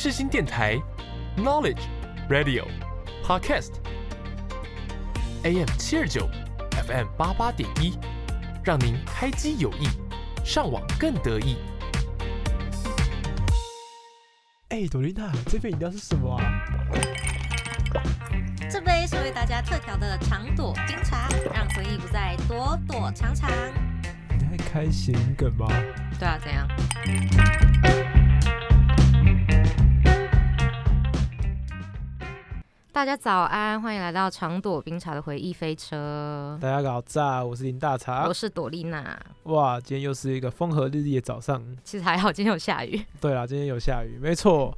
世新电台，Knowledge Radio Podcast AM 七二九，FM 八八点一，让您开机有益，上网更得意。哎，朵琳娜，这杯饮料是什么啊？这杯是为大家特调的长朵冰茶，让回忆不再躲躲藏藏。你在开谐音梗吗？对啊，怎样？大家早安，欢迎来到长朵冰茶的回忆飞车。大家搞炸，我是林大茶我。是朵丽娜。哇，今天又是一个风和日丽的早上。其实还好，今天有下雨。对啊，今天有下雨，没错。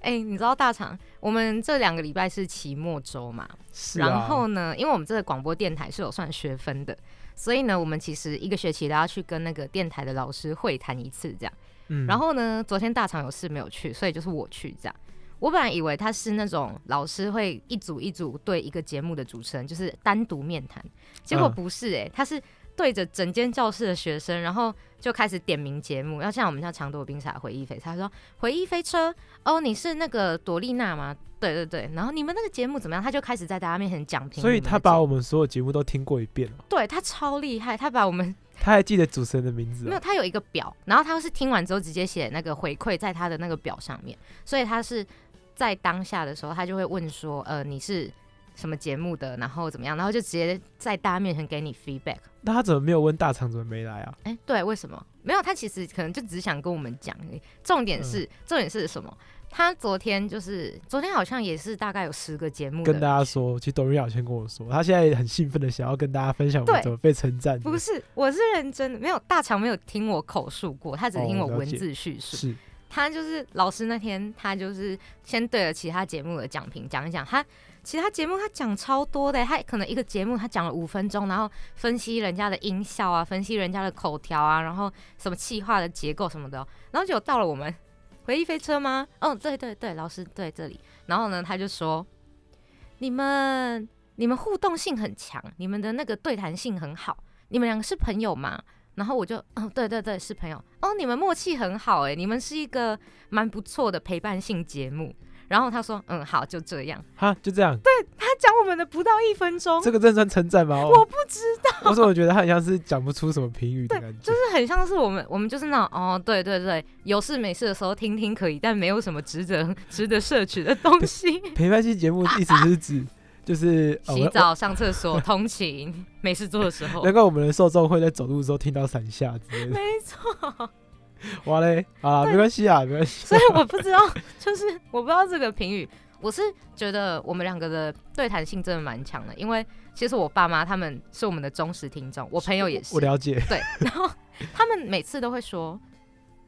哎、你知道大厂，我们这两个礼拜是期末周嘛？是啊。然后呢，因为我们这个广播电台是有算学分的，所以呢，我们其实一个学期都要去跟那个电台的老师会谈一次这样。嗯然后呢，昨天大厂有事没有去，所以就是我去这样。我本来以为他是那种老师会一组一组对一个节目的主持人，就是单独面谈，结果嗯不是诶、他是对着整间教室的学生，然后就开始点名节目，要像我们像长朵冰茶回忆飞，他说回忆飞车哦，你是那个朵丽娜吗？对对对，然后你们那个节目怎么样？他就开始在大家面前讲评，所以他把我们所有节目都听过一遍了，对他超厉害，他把我们 他还记得主持人的名字、没有，哦。他有一个表，然后他是听完之后直接写那个回馈在他的那个表上面，所以他是在当下的时候，他就会问说，呃，你是什么节目的，然后怎么样，然后就直接在大家面前给你 feedback。那他怎么没有问大厂怎么没来啊？哎、对，为什么？没有，他其实可能就只想跟我们讲。重点是，重点是什么？他昨天就是昨天好像也是大概有十个节目跟大家说，其实董瑞雅先跟我说，他现在很兴奋的想要跟大家分享我们怎么被称赞。不是，我是认真的，没有大肠没有听我口述过，他只听我文字叙述。是他就是老师那天，他就是先对了其他节目的讲评讲一讲，他其他节目他讲超多的，他可能一个节目他讲了五分钟，然后分析人家的音效啊，分析人家的口条啊，然后什么气化的结构什么的，然后就到了我们回忆飞车吗？哦，对对对，老师对这里，然后呢他就说你们你们互动性很强，你们的那个对谈性很好，你们两个是朋友吗？然后我就，哦，对对对，是朋友。哦，你们默契很好哎，你们是一个蛮不错的陪伴性节目。然后他说，嗯，好，就这样。哈，就这样。对他讲我们的不到一分钟，这个真算称赞吗？我不知道，我说我觉得他很像是讲不出什么评语的感觉？就是很像是我们，我们就是那种，哦，对对对，有事没事的时候听听可以，但没有什么值得值得摄取的东西。陪伴性节目意思是指就是洗澡、上厕所、通勤，没事做的时候难。怪我们的受众会在走路的时候听到伞下之类的。没错，哇嘞，啊，没关系啊，没关系。所以我不知道，就是我不知道这个评语，我是觉得我们两个的对谈性真的蛮强的，因为其实我爸妈他们是我们的忠实听众，我朋友也是我，了解。对，然后他们每次都会说，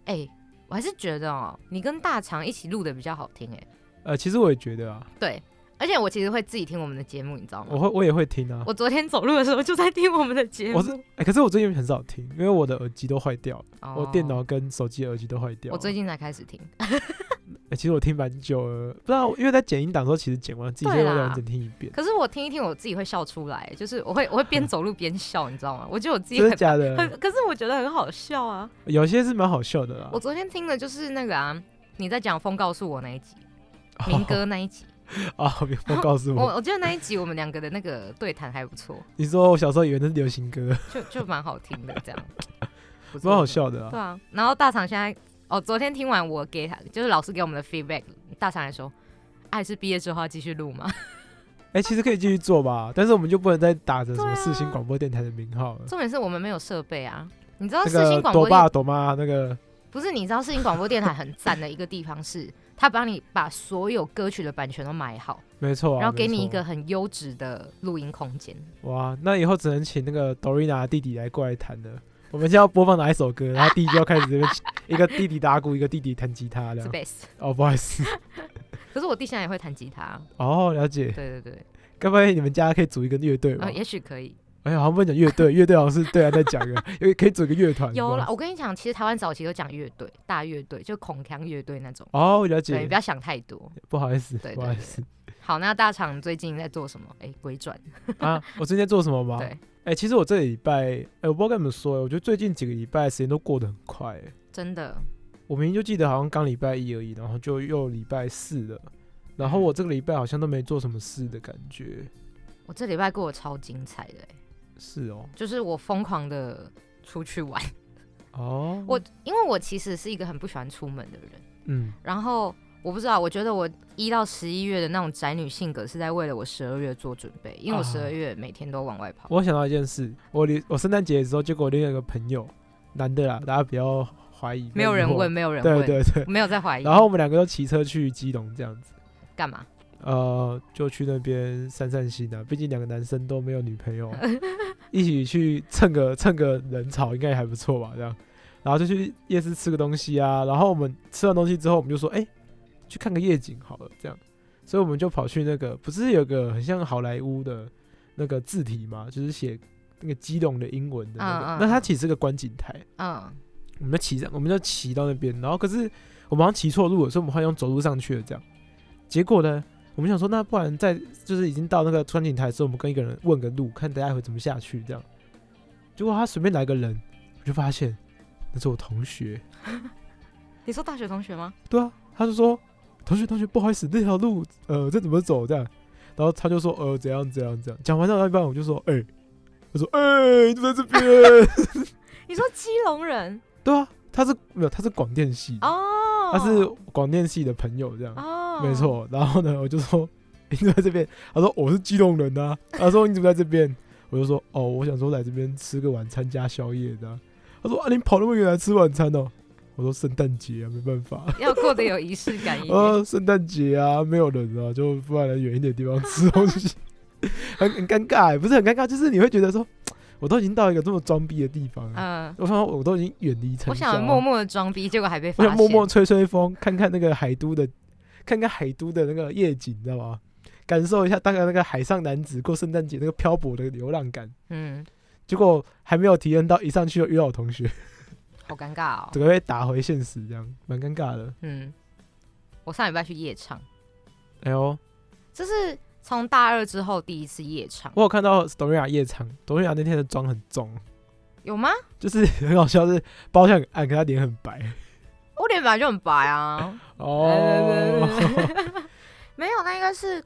哎、我还是觉得哦，你跟大肠一起录的比较好听，哎，呃，其实我也觉得啊，对，而且我其实会自己听我们的节目，你知道吗？我会我也会听啊。我昨天走路的时候就在听我们的节目，我是哎，可是我最近很少听，因为我的耳机都坏掉了，哦我电脑跟手机耳机都坏掉了。我最近才开始听，哎其实我听蛮久了，不知道因为在剪音档的时候，其实剪完自己就会完整听一遍。可是我听一听，我自己会笑出来，就是我会我会边走路边笑，你知道吗？我觉得我自己真的很假的？很，可是我觉得很好笑啊。有些是蛮好笑的啦。我昨天听的就是那个啊，你在讲风告诉我那一集，民歌那一集，啊，别不告诉我我。我觉得那一集我们两个的那个对谈还不错，你说我小时候以为那是流行歌，就就蛮好听的，这样，蛮好。笑的啊。对啊，然后大厂现在哦，昨天听完我给他，就是老师给我们的 feedback，大厂还说，啊还是毕业之后要继续录吗？哎，其实可以继续做吧，但是我们就不能再打着什么对啊世新广播电台的名号了。重点是我们没有设备啊。你知道那世新个朵广播电爸朵妈那个不是？你知道四星广播电台很赞的一个地方是，他帮你把所有歌曲的版权都买好，没错啊，然后给你一个很优质的录音空间。哇，那以后只能请那个 Dorina 弟弟来过来弹了。我们现在要播放哪一首歌，然后弟弟就要开始这边 一个弟弟打鼓，一个弟弟弹吉他哦，不好意思，可是我弟现在也会弹吉他。哦，了解。对对对，该不会你们家可以组一个乐队吧呃，？也许可以。哎呀，好像不能讲乐队，乐队好像是对啊在讲因为可以组个乐团。有了，我跟你讲，其实台湾早期都讲乐队，大乐队，就孔腔乐队那种。哦，了对，你解不。要想太多。不好意思，不好意思好，那大厂最近在做什么？哎、鬼转。啊！我最近在做什么吗？对，哎，其实我这个礼拜，哎，我不知道跟你们说，我觉得最近几个礼拜时间都过得很快。哎真的，我明明就记得好像刚礼拜一而已，然后就又礼拜四了，然后我这个礼拜好像都没做什么事的感觉。我这礼拜过得超精彩的、欸，是哦，就是我疯狂的出去玩。哦，我因为我其实是一个很不喜欢出门的人，嗯，然后我不知道，我觉得我一到十一月的那种宅女性格是在为了我十二月做准备，因为我啊十二月每天都往外跑。我想到一件事，我离我圣诞节的时候，结果我另外一个朋友，男的啦，大家比较怀疑，没有人问，，没有人问，对对对。没有在怀疑。然后我们两个都骑车去基隆这样子，干嘛？呃，就去那边散散心啊，毕竟两个男生都没有女朋友，一起去蹭个蹭个人潮应该也还不错吧？这样，然后就去夜市吃个东西啊，然后我们吃完东西之后，我们就说，哎、去看个夜景好了，这样，所以我们就跑去那个，不是有个很像好莱坞的那个字体嘛，就是写那个激动的英文的那个，那它其实是个观景台，嗯，我们就骑上，我们就骑到那边，然后可是我们好像骑错路了，所以我们后来用走路上去了，这样。结果呢，我们想说，那不然在就是已经到那个观景台的时候，我们跟一个人问个路，看大家会怎么下去，这样。结果他随便来个人，我就发现那是我同学。你说大学同学吗？对啊，他就说同学同学，不好意思，那条路呃这怎么走这样？然后他就说呃怎样怎样怎样。讲完到一半，我就说哎、他说哎、你在这边？你说基隆人对啊，他是没有他是广电系他是广电系的朋友这样。哦，没。错。然后呢，我就说 你怎么在这边？他说我是基隆人啊。他说你怎么在这边？我就说哦，我想说来这边吃个晚餐加宵夜的啊。他说啊，你跑那么远来吃晚餐哦？我说圣诞节啊，没办法。要过得有仪式感一点。呃，圣诞节啊，没有人啊，就不然来远一点的地方吃东西，很很尴尬欸，不是很尴尬，就是你会觉得说，我都已经到一个这么装逼的地方了，嗯，我想我都已经远离城我想默默的装逼，结果还被我发现。想默默吹吹风，看看那个海都的，看看海都的那个夜景，你知道吗？感受一下大概那个海上男子过圣诞节那个漂泊的流浪感。嗯，结果还没有体验到，一上去就遇到我同学，好尴尬哦。整个被打回现实，这样蛮尴尬的。嗯，我上礼拜去夜唱，哎呦，这是从大二之后第一次夜唱，我有看到董瑞雅夜场，董瑞雅那天的妆很重，有吗？就是 很好笑，是包厢很暗，可她脸很白。我脸本来就很白啊。哦，没有，那应该是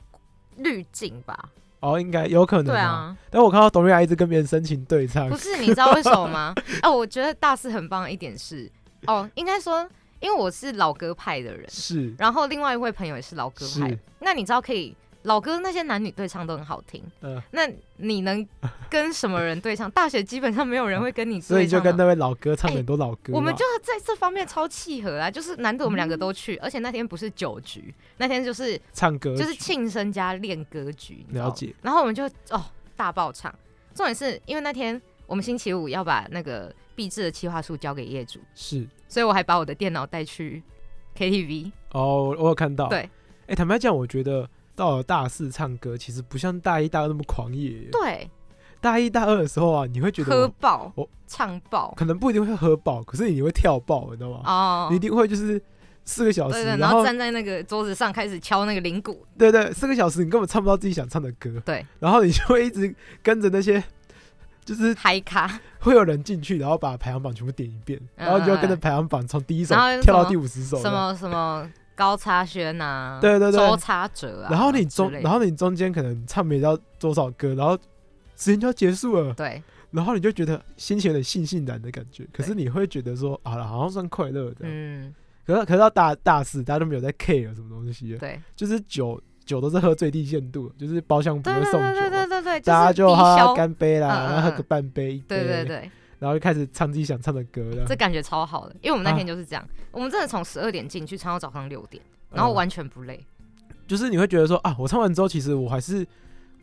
滤镜吧？哦，应该有可能。对。啊，但我看到董瑞雅一直跟别人深情对唱不，是，你知道为什么吗？哦，我觉得大四很棒的一点是，哦，应该说，因为我是老歌派的人，是然后另外一位朋友也是老歌派，那你知道可以老歌那些男女对唱都很好听，嗯，那你能跟什么人对唱？大学基本上没有人会跟你所以。就跟那位老哥唱很多老歌嘛。我们就在这方面超契合啊，就是难得我们两个都去，而且那天不是酒局，那天就是唱歌就是庆生加练歌局，了解。然后我们就哦大爆唱，重点是因为那天我们星期五要把那个毕制的企划书交给业主，是所以我还把我的电脑带去 KTV。哦，我我有看到。对，哎、坦白讲，我觉得到了大四唱歌，其实不像大一、大二那么狂野。对，大一、大二的时候啊，你会觉得喝爆我，唱爆。可能不一定会喝爆，可是你会跳爆，你知道吗？哦。你一，定会就是四个小时，然后然后站在那个桌子上开始敲那个铃鼓，对对，四个小时你根本唱不到自己想唱的歌，对，然后你就会一直跟着那些，就是嗨咖，会有人进去，然后把排行榜全部点一遍，然后你就会跟着排行榜从第一首跳到第五十首，什么什么高差轩啊，对对对。周差哲啊，然后你中，然后你中间可能唱没到多少歌，然后时间就要结束了，对。然后你就觉得心情有点悻悻然的感觉，可是你会觉得说，好了，好像算快乐的。嗯。可是可是到大大四，大家都没有在 care 什么东西了，对。就是酒酒都是喝最低限度，就是包厢不对对会送酒对对嘛，对对，大家就就是哈，干杯啦，然后喝个嗯半杯一杯，对对，对，然后就开始唱自己想唱的歌了。这感觉超好的，因为我们那啊天就是这样，我们真的从十二点进去唱到早上六点，然后嗯完全不累，就是你会觉得说啊，我唱完之后，其实我还是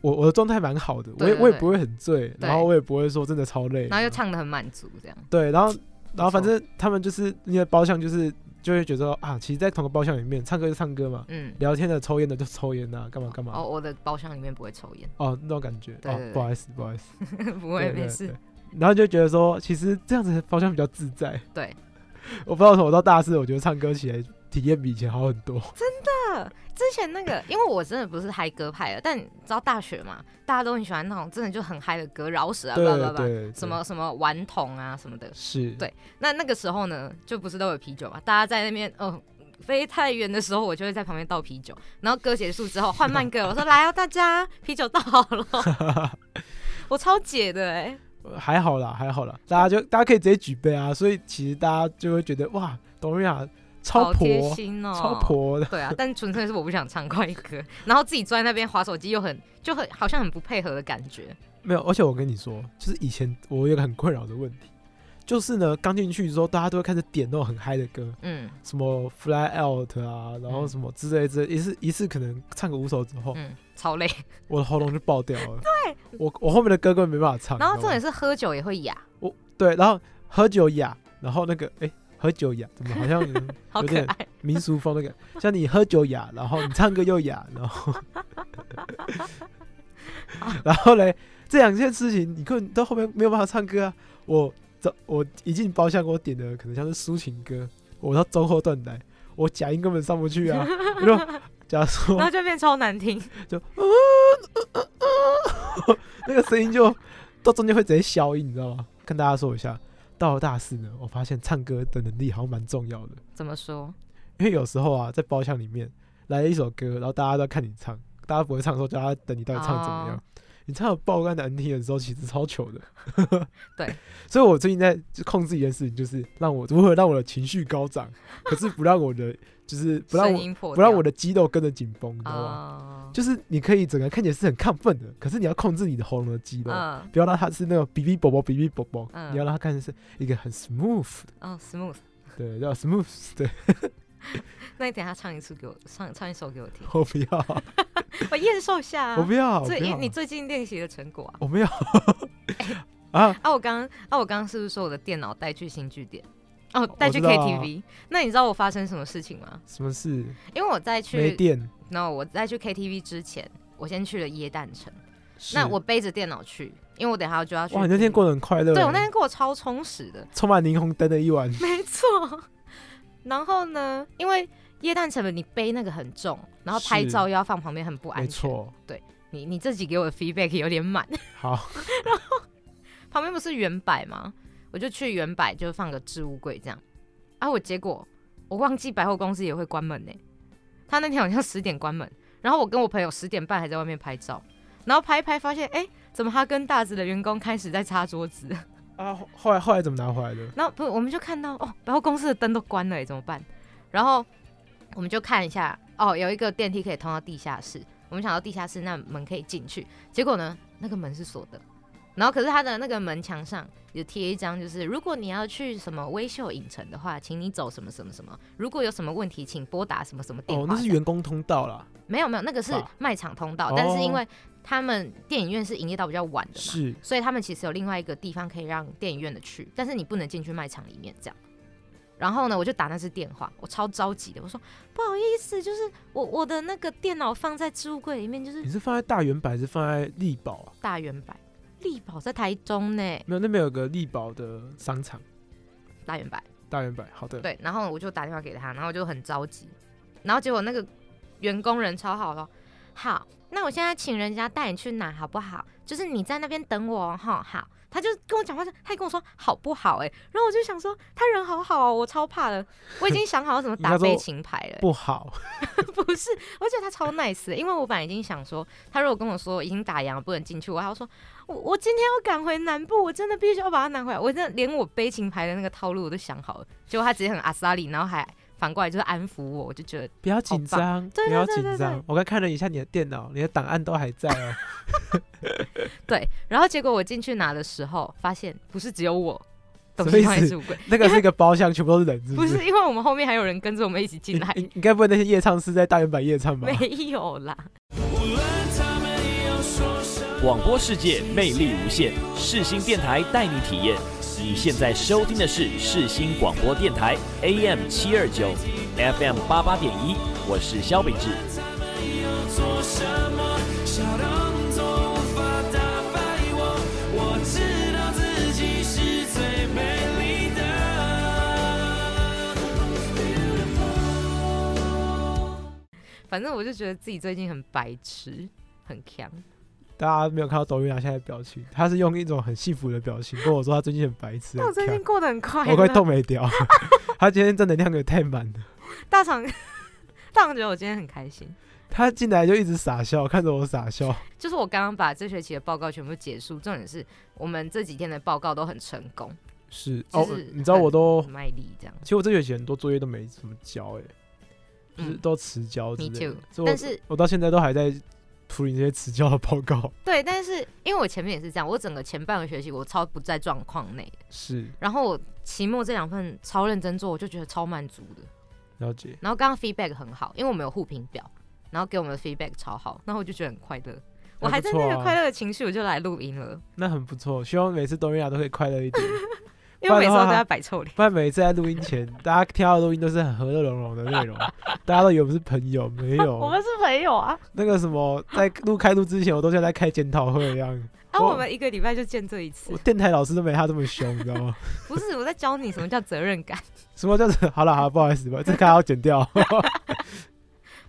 我我的状态蛮好的，我也我也不会很醉，然后我也不会说真的超累，然后又唱的很满足，这样，对，然后然后反正他们就是那些包厢，就是就会觉得说啊，其实，在同个包厢里面，唱歌就唱歌嘛，嗯。聊天的、抽烟的就抽烟呐，干嘛干嘛。哦，我的包厢里面不会抽烟，哦，那种感觉。哦不好意思，不好意思。不会没事对。然后就觉得说，其实这样子的包厢比较自在。对，我不知道为什么，我到大四，我觉得唱歌起来体验比以前好很多。真的之前那个，因为我真的不是嗨歌派的，但你知道大学嘛，大家都很喜欢那种真的就很嗨的歌，饶舌啊，对叭叭叭，对，对什么什么顽童啊什么的。是？对那那个时候呢，就不是都有啤酒嘛，大家在那边哦。飞太远的时候，我就会在旁边倒啤酒，然后歌结束之后换慢歌，我说来哦，大家啤酒倒好了，我超解的哎、呃还好啦，还好啦，大家就大家可以直接举杯啊，所以其实大家就会觉得哇，董瑞雅超贴婆，心哦，超婆的。对啊，但纯粹是我不想唱快歌，然后自己坐在那边划手机，又很就很好像很不配合的感觉。没有，而且我跟你说，就是以前我有个很困扰的问题，就是呢，刚进去之后，大家都会开始点那种很嗨的歌，嗯什么 Fly Out 啊，然后嗯什么之类之类，一次一次可能唱个五首之后，嗯，超累。我的喉咙就爆掉了。对，我我后面的歌根本没办法唱。然后重点是喝酒也会哑，我对，然后喝酒哑，然后那个哎、喝酒哑，怎么好像 有点。民俗风那个，像你喝酒哑，然后你唱歌又哑，然后 然后嘞，这两件事情你根本到后面没有办法唱歌啊。我这我一进包厢，我点的可能像是抒情歌，我到中后段来，我假音根本上不去啊。我就假如说然后就变超难听，就 那个声音就到中间会直接消音，你知道吗？跟大家说一下，到了大四呢，我发现唱歌的能力好像蛮重要的，怎么说？因为有时候啊，在包厢里面来了一首歌，然后大家都在看你唱，大家不会唱的时候，叫他等你到底唱怎么样。哦你唱的爆肝难听的时候，其实超糗的。对，所以我最近在就控制一件事情，就是让我如何让我的情绪高涨，可是不让我的就是不让我不让我的肌肉跟着紧绷，你知道吗？哦。就是你可以整个看起来是很亢奋的，可是你要控制你的喉咙的肌肉，嗯。不要让它是那种哔哔啵啵哔哔啵啵，嗯。你要让它看起来是一个很 smooth 的，哦，smooth。对，叫 smooth，对，那你等下唱一次给我，唱唱一首给我听，我不要，我验收下啊。我不要，最因你最近练习的成果啊。我不要。啊，啊，我刚刚啊，我刚刚是不是说我的电脑带去新据点？哦，带去 KTV。那你知道我发生什么事情吗？什么事？因为我在没去，电，那我在去 KTV 之前，我先去了椰蛋城。那我背着电脑去，因为我等下就要去。哇，你那天过得很快乐欸，对我那天过得超充实的，充满霓虹灯的一晚，没错。然后呢，因为椰蛋城你背那个很重，然后拍照又要放旁边，很不安没全。对，你你自己给我的 feedback 有点满。好，旁边不是原摆吗？我就去原百，就放个置物柜这样。啊，我结果我忘记百货公司也会关门呢、他那天好像十点关门，然后我跟我朋友十点半还在外面拍照，然后拍一拍发现，哎、怎么他跟大直的员工开始在擦桌子？啊，后后来后来怎么拿回来的？然后不，我们就看到哦，百货公司的灯都关了、欸，怎么办？然后我们就看一下，哦，有一个电梯可以通到地下室。我们想到地下室那门可以进去，结果呢，那个门是锁的。然后可是它的那个门墙上有贴一张，就是如果你要去什么微秀影城的话，请你走什么什么什么。如果有什么问题，请拨打什么什么电话。哦，那是员工通道啦，没有没有，那个是卖场通道，哦但是因为他们电影院是营业到比较晚的嘛，是所以他们其实有另外一个地方可以让电影院的去，但是你不能进去卖场里面这样。然后呢，我就打那只电话，我超着急的，我说不好意思，就是我我的那个电脑放在置物柜里面，就是你是放在大圆摆还是放在力宝啊？大圆柏，力宝在台中呢，没有，那边有个力宝的商场，大圆柏。大圆柏，好的，对，然后我就打电话给他，然后我就很着急，然后结果那个员工人超好了，好，那我现在请人家带你去哪好不好？就是你在那边等我哦哈，好。他就跟我讲话，他还跟我说好不好哎、然后我就想说他人好好哦，我超怕的，我已经想好怎么打悲情牌了、不好，不是，我觉得他超 nice，的因为我本来已经想说，他如果跟我说已经打烊了不能进去，我还要说我我今天要赶回南部，我真的必须要把它拿回来，我真的连我悲情牌的那个套路我都想好了，结果他直接很阿萨里，然后还反过来就是安抚我，我就觉得不要紧张，不要紧张。我刚看了一下你的电脑，你的档案都还在哦。对，然后结果我进去拿的时候，发现不是只有我东什么意思西放在置物柜，那个是一个包厢，全部都是人，是是？不是因为我们后面还有人跟着我们一起进来，你该不会那些夜唱是在大圆板夜唱吧？没有啦。广播世界魅力无限，世新电台带你体验。你现在收听的是世新广播电台 AM 七二九 FM 八八点一，我是肖秉治。做什么小动作无法打败我，我知道自己是最美丽的。反正我就觉得自己最近很白痴，很强。大家没有看到抖音啊现在的表情，他是用一种很幸福的表情跟我说他最近很白痴，我最近过得很快乐，我快冻没掉。他今天正能量给太满了，大厂大厂觉得我今天很开心。他进来就一直傻笑，看着我傻笑。就是我刚刚把这学期的报告全部结束，重点是我们这几天的报告都很成功，是哦就是，你知道我都，卖力这样。其实我这学期很多作业都没怎么交，哎，就是嗯都迟交之 Me 但是我到现在都还在处理这些迟交的报告。对，但是因为我前面也是这样，我整个前半个学期我超不在状况内，是然后我期末这两份超认真做，我就觉得超满足的。了解，然后刚刚 feedback 很好，因为我们有互评表，然后给我们的 feedback 超好，然后我就觉得很快乐。我还在那个快乐的情绪，我就来录音了，那很不错。希望每次东瑞亚都可以快乐一点，因为每次都在摆臭脸。不然每次在录音前，大家听到的录音都是很和乐融融的内容，大家都以为我们是朋友，没有。我们是朋友啊！那个什么，在录开录之前，我都像在开检讨会一样。啊，我我们一个礼拜就见这一次我，电台老师都没他这么凶，你知道吗？不是我在教你什么叫责任感。什么叫做好了好了，不好意思吧，这刚要剪掉。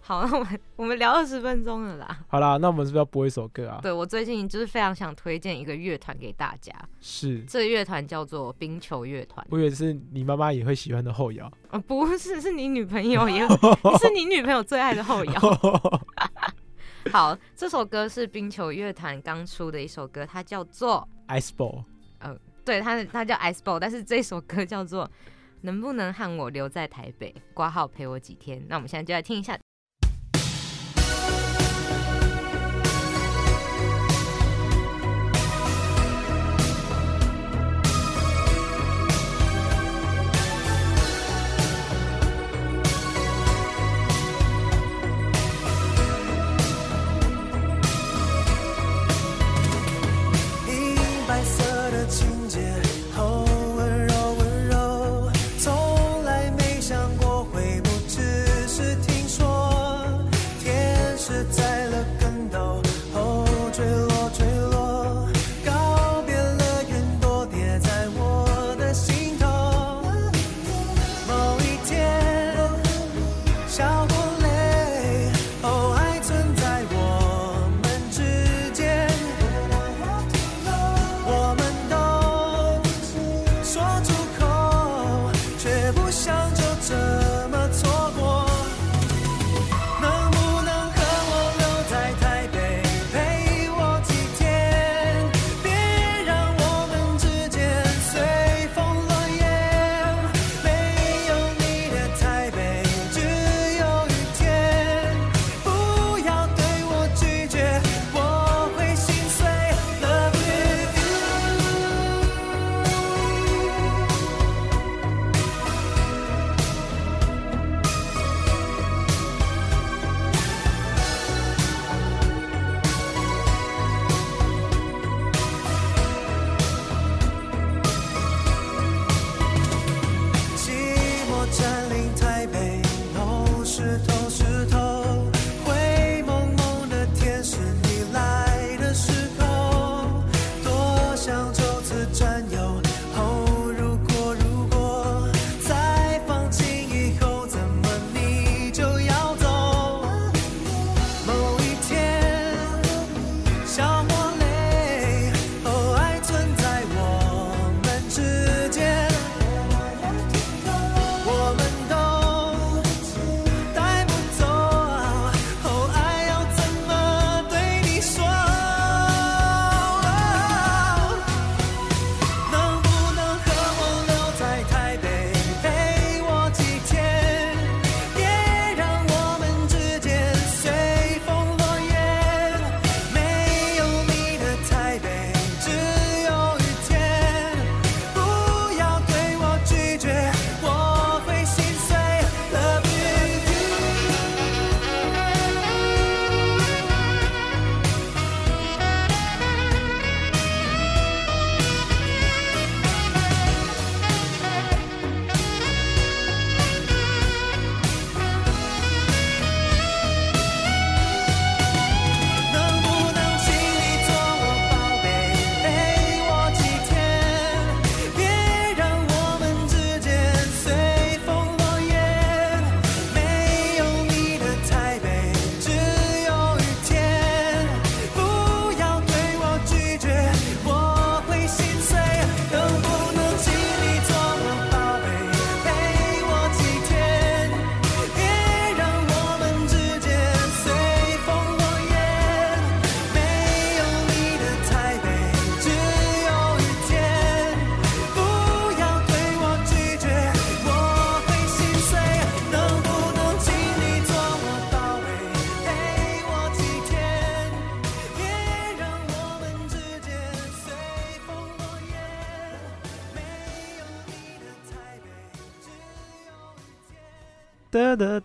好，那我们我们聊二十分钟了啦。好啦，那我们是不是要播一首歌啊？对我最近就是非常想推荐一个乐团给大家，是，这个乐团叫做冰球乐团。我以为是你妈妈也会喜欢的后摇。呃，不是，是你女朋友也 是你女朋友最爱的后摇。好，这首歌是冰球乐团刚出的一首歌，它叫做 Ice Ball，对它它叫 Ice Ball，但是这首歌叫做能不能和我留在台北，挂号陪我几天。那我们现在就来听一下。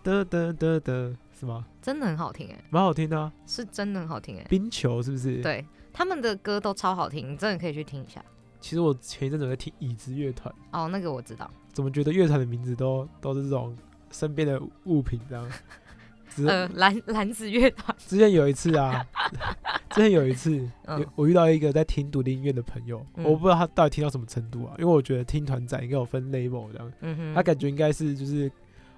哒哒哒哒哒哒，是吗？真的很好听哎，蛮好听的啊，是真的很好听哎。冰球是不是？。对，他们的歌都超好听，你真的可以去听一下。其实我前一阵子在听椅子乐团，哦，那个我知道。怎么觉得乐团的名字都都是这种身边的物品这样？只呃，蓝蓝子乐团，之前有一次啊，之前有一次，我遇到一个在听独立音乐的朋友，嗯我不知道他到底听到什么程度啊，因为我觉得听团仔应该有分 label 这样，他感觉应该是就是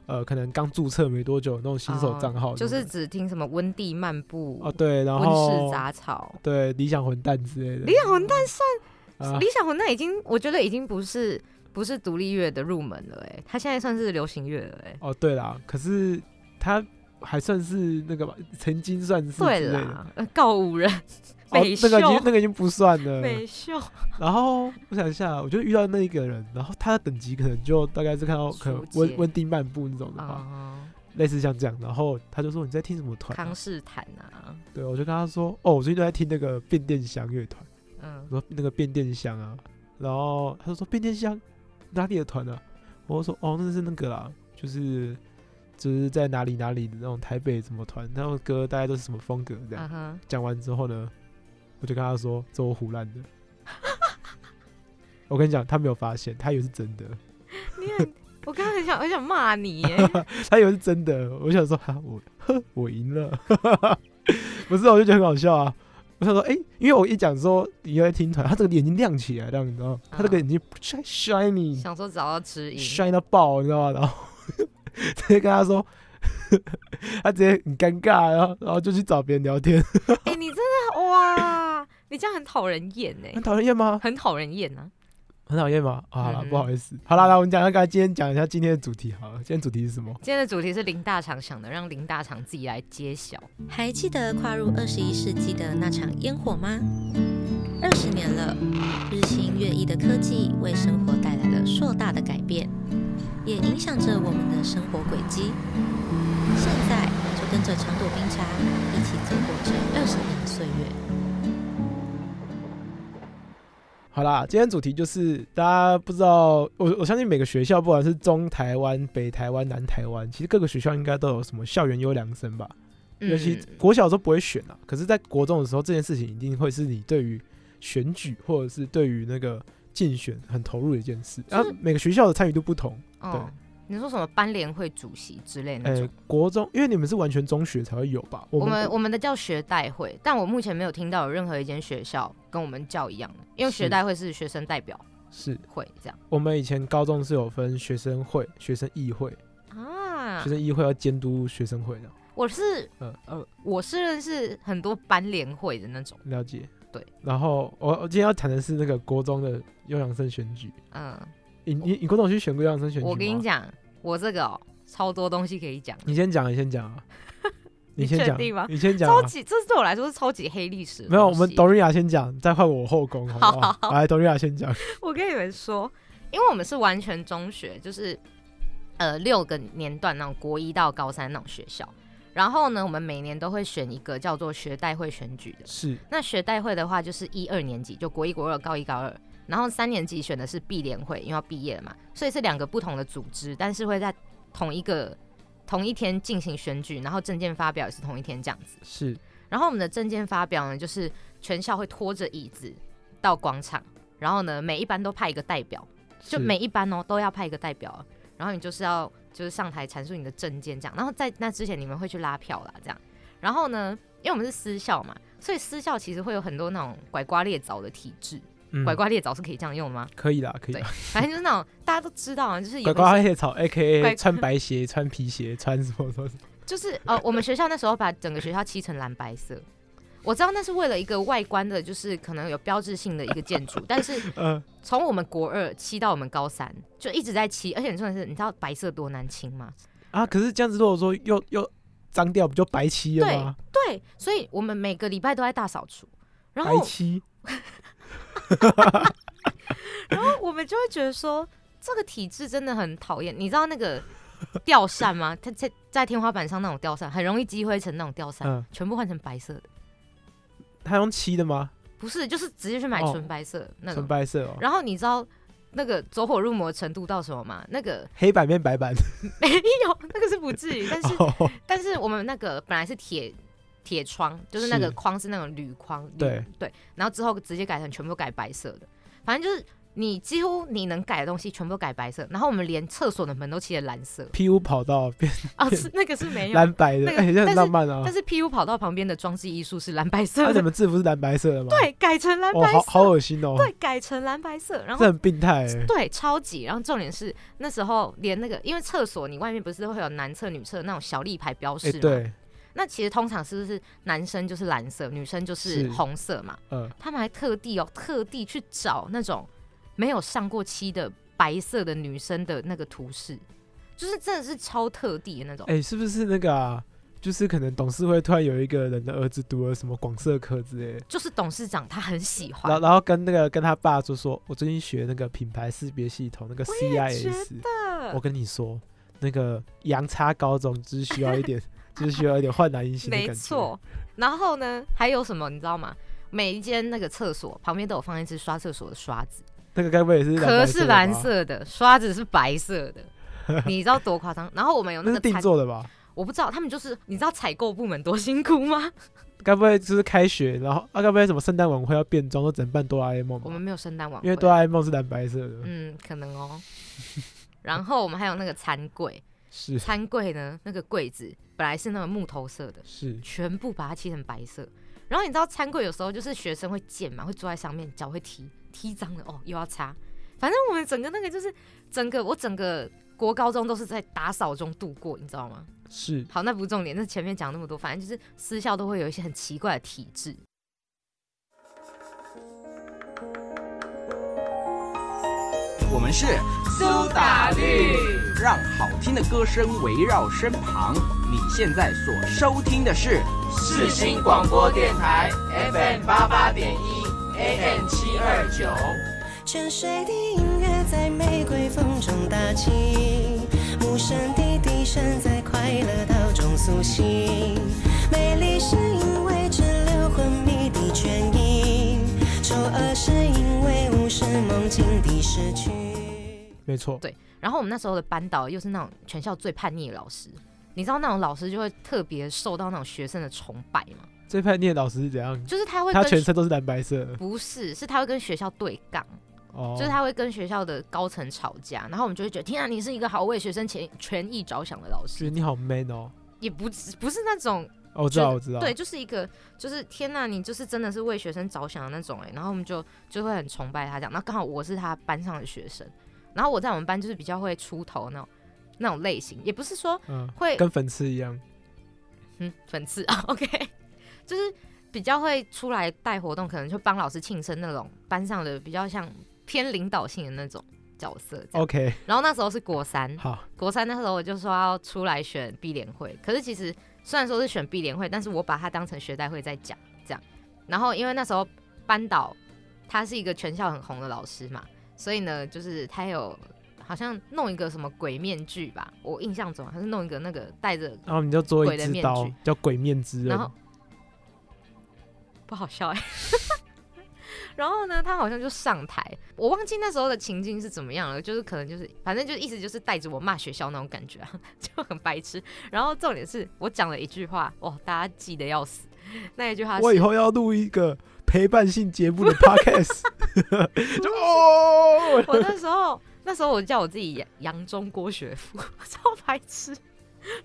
呃，可能刚注册没多久那种新手账号就是只听什么温蒂漫步哦对，然后温室杂草。对理想混蛋之类的，理想混蛋算啊。理想混蛋已经，我觉得已经不是不是独立乐的入门了哎，他现在算是流行乐了哎。哦对啦，可是他还算是那个吧，曾经算是对啦，呃告五人，哦美秀那个已经那个已经不算了，美秀，然后我想一下，我就遇到那一个人，然后他的等级可能就大概是看到可能温温蒂漫步那种的话，啊，类似像这样，然后他就说你在听什么团、啊？康？士坦啊，对，我就跟他说，哦，我最近都在听那个变电箱乐团，嗯。我，说那个变电箱啊，然后他就说变电箱哪里的团啊？我就说哦，那是那个啦，就是就是在哪里哪里的那种台北什么团，那种歌大概都是什么风格这样。讲完之后呢，我就跟他说这我胡乱的。我跟你讲，他没有发现，他以为是真的，你很，我刚刚很想很想骂你耶，他以为是真的。我想说，哈，我呵我赢了，不是，我就觉得很好笑啊。我想说，哎、因为我一讲说你在听团，他这个眼睛亮起来，这样你知道吗？他这个眼睛 shiny 想说找到指引，shine 到爆，你知道吗？然后直接跟他说，他直接很尴尬，然后然后就去找别人聊天，哎，你真的哇，你这样很讨人厌哎很，讨人厌吗？很讨人厌啊。很讨厌吗？啊，好啦嗯不好意思。好啦，来我们讲一下，今天讲一下今天的主题好了。今天主题是什么？今天的主题是林大厂想的，让林大厂自己来揭晓。还记得跨入二十一世纪的那场烟火吗？二十年了，日新月异的科技为生活带来了硕大的改变，也影响着我们的生活轨迹。现在就跟着长朵冰茶一起走过这二十年的岁月。好啦，今天主题就是大家不知道，我我相信每个学校，不管是中台湾、北台湾、南台湾，其实各个学校应该都有什么校园优良生吧。尤其嗯国小的时候不会选啊，可是在国中的时候，这件事情一定会是你对于选举或者是对于那个竞选很投入的一件事。然后每个学校的参与度不同。哦，你说什么班联会主席之类那呃种？，国中，因为你们是完全中学才会有吧？我们我们的叫学代会，但我目前没有听到有任何一间学校跟我们叫一样的，因为是学代会是学生代表是会这样我们以前高中是有分学生会、学生议会，啊学。生议会要监督学生会的，我是呃呃，我是认识很多班联会的那种，了解。对，然后我我今天要谈的是那个国中的优良生选举。嗯，你你你国中有去选过优良生选？我跟你，讲，我这个哦，超多东西可以讲，你先讲，你先讲啊。你先讲你先讲啊。超级，这是对我来说是超级黑历史的没有，我们董瑞雅先讲，再换我后宫，好不好？好来，董瑞雅先讲。我跟你们说，因为我们是完全中学，就是呃六个年段那种国一到高三那种学校。然后呢，我们每年都会选一个叫做学代会选举的。是那学代会的话，就是一二年级，就国一、国二、高一、高二。然后三年级选的是毕联会，因为要毕业了嘛，所以是两个不同的组织，但是会在同一个同一天进行选举，然后证件发表也是同一天这样子。是。然后我们的证件发表呢，就是全校会拖着椅子到广场，然后呢每一班都派一个代表，就每一班哦都要派一个代表，然后你就是要就是上台阐述你的证件这样，然后在那之前你们会去拉票啦这样，然后呢因为我们是私校嘛，所以私校其实会有很多那种拐瓜裂枣的体制，嗯拐瓜裂枣是可以这样用的吗？可以啦，可以。反正就是那种大家都知道啊，就是有拐瓜裂枣，A K 拐 A 穿白鞋、穿皮鞋、穿什么什么。就是呃，我们学校那时候把整个学校漆成蓝白色。我知道那是为了一个外观的，就是可能有标志性的一个建筑，但是呃，从我们国二漆到我们高三，就一直在漆，而且真的是，你知道白色多难清吗？啊，可是这样子如果说又又脏掉，不就白漆了吗？对，所以我们每个礼拜都在大扫除，然后白漆，然后我们就会觉得说，这个体质真的很讨厌。你知道那个吊扇吗？它 在在天花板上那种吊扇，很容易积灰尘那种吊扇，嗯，全部换成白色的，他用漆的吗？不是，就是直接去买哦纯白色、那种。纯白色哦。然后你知道那个走火入魔的程度到什么吗？那个黑板变白板，没有，那个是不至于，但是哦但是我们那个本来是铁铁窗，就是那个框是那种铝框，铝对对，然后之后直接改成全部都改白色的，反正就是你几乎你能改的东西全部都改白色，然后我们连厕所的门都漆了蓝色，P U 跑道变 哦，是那个是没有，蓝白的，那个很浪漫啊但。是 PU 跑道旁边的装置艺术是蓝白色那你的，们制服是蓝白色的吗？，对，改成蓝哦，白色，好好恶心哦，对，改成蓝白色，然后这很病态哎。对，超级。然后重点是那时候连那个，因为厕所你外面不是会有男厕、女厕那种小立牌标示哎，嘛？对，那其实通常是不是男生就是蓝色，女生就是是红色嘛？嗯，他们还特地哦，特地去找那种没有上过漆的白色的女生的那个图示，就是真的是超特地的那种。哎，是不是那个啊？就是可能董事会突然有一个人的儿子读了什么广社科之类的，就是董事长他很喜然欢后，然后跟那个跟他爸就说，我最近学那个品牌识别系统，那个 CIS，我得跟你说，那个洋叉高中只需要一点，就是需要一点焕然一新的没感觉。错。然后呢，还有什么你知道吗？每一间那个厕所旁边都有放一支刷厕所的刷子，那个该不会也是蓝壳是蓝，色的，刷子是白色的。你知道多夸张？然后我们有那个定做的吧？我不知道他们就是你知道采购部门多辛苦吗？该不会就是开学，然后啊，该不会什么圣诞晚会要变装，都只能扮哆啦 A 梦吧我？们没有圣诞晚会，因为哆啦 A 梦是蓝白色的，嗯，可能哦。然后我们还有那个餐柜，是餐柜呢，那个柜子本来是那个木头色的，是，全部把它漆成白色。然后你知道餐柜有时候就是学生会溅嘛，会坐在上面，脚会踢，踢脏了哦，又要擦。反正我们整个那个就是整个我整个国高中都是在打扫中度过，你知道吗？是好，那不是重点，那前面讲那么多，反正就是私校都会有一些很奇怪的体制。我们是苏打绿，让好听的歌声围绕身旁。你现在所收听的是世新广播电台 FM 八八点一 AM 七二九。泉水的音乐在玫瑰风中打起，无声的笛声在快乐岛中苏醒。美丽是因为滞留昏迷的倦意，丑恶是因为无视梦境的失去。没错，对，然后我们那时候的班导又是那种全校最叛逆的老师，你知道那种老师就会特别受到那种学生的崇拜吗？最叛逆的老师是怎样？就是他会他全身都是蓝白色不是，是他会跟学校对杠，哦，就是他会跟学校的高层吵架，然后我们就会觉得天啊，你是一个好为学生权权益着想的老师，觉得你好 man 哦。也不是不是那种哦，我知道，我知道，对，就是一个就是天呐，你就是真的是为学生着想的那种哎、然后我们就就会很崇拜他这样，那刚好我是他班上的学生，然后我在我们班就是比较会出头那种那种类型，也不是说嗯，会跟粉刺一样，嗯粉刺啊，OK，就是比较会出来带活动，可能就帮老师庆生那种班上的比较像偏领导性的那种角色。OK，然后那时候是国三，好，国三那时候我就说要出来选毕联会，可是其实虽然说是选毕联会，但是我把它当成学代会在讲这样。然后因为那时候班导他是一个全校很红的老师嘛，所以呢，就是他有好像弄一个什么鬼面具吧，我印象中还是弄一个那个戴着，然后你就做鬼面具，叫鬼面之刃。然后，不好笑哎、然后呢，他好像就上台，我忘记那时候的情境是怎么样了，就是可能就是反正就意思就是带着我骂学校那种感觉啊，就很白痴。然后重点是我讲了一句话，哇，大家记得要死。那一句话是，我以后要录一个陪伴性节目的 podcast，就哦，我那时候那时候我叫我自己杨杨中郭学富，超白痴。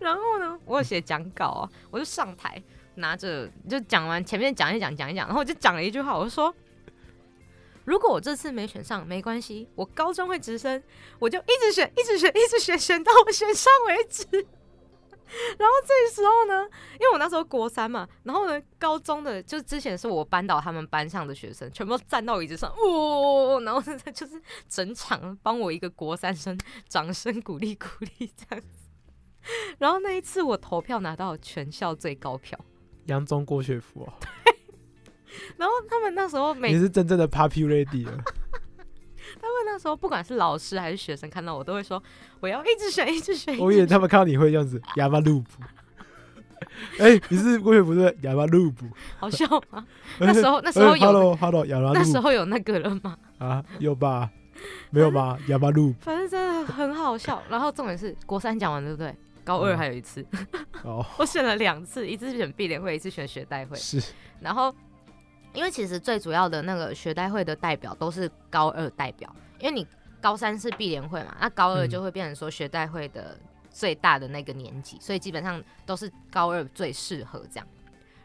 然后呢，我有写讲稿啊，我就上台拿着就讲完前面讲一讲讲一讲，然后我就讲了一句话，我说。如果我这次没选上，没关系，我高中会直升，我就一直选，一直选，一直选，选到我选上为止。然后这时候呢，因为我那时候国三嘛，然后呢，高中的就之前是我班导他们班上的学生，全部站到椅子上，哇、然后呢 就是整场帮我一个国三生掌声鼓励鼓励这样子。然后那一次我投票拿到全校最高票，杨中郭雪芙哦，然后他们那时候每你是真正的 Papi Ready 了，他们那时候不管是老师还是学生看到我都会说我要一直选 一直选，我以为他们看到你会这样子哑巴路普。哎，你是郭雪芙对哑巴路普？好笑吗？那时候那时候有 Hello Hello 哑巴路那时候有那个了吗？啊，有吧？没有吧？哑巴路反正真的很好笑。然后重点是国三讲完对不对？高二嗯还有一次，哦，我选了两次，一次选毕联会，一次选学代会。是然后，因为其实最主要的那个学代会的代表都是高二代表，因为你高三是毕联会嘛，那高二嗯就会变成说学代会的最大的那个年级，所以基本上都是高二最适合这样。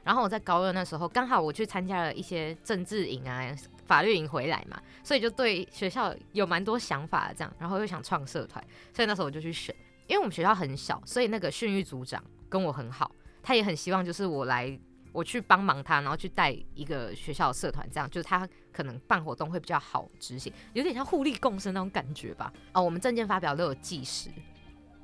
然后我在高二那时候，刚好我去参加了一些政治营啊、法律营回来嘛，所以就对学校有蛮多想法这样，然后又想创社团，所以那时候我就去选。因为我们学校很小，所以那个训育组长跟我很好，他也很希望就是我来，我去帮忙他，然后去带一个学校社团，这样就是他可能办活动会比较好执行，有点像互利共生那种感觉吧。哦，我们证件发表都有计时，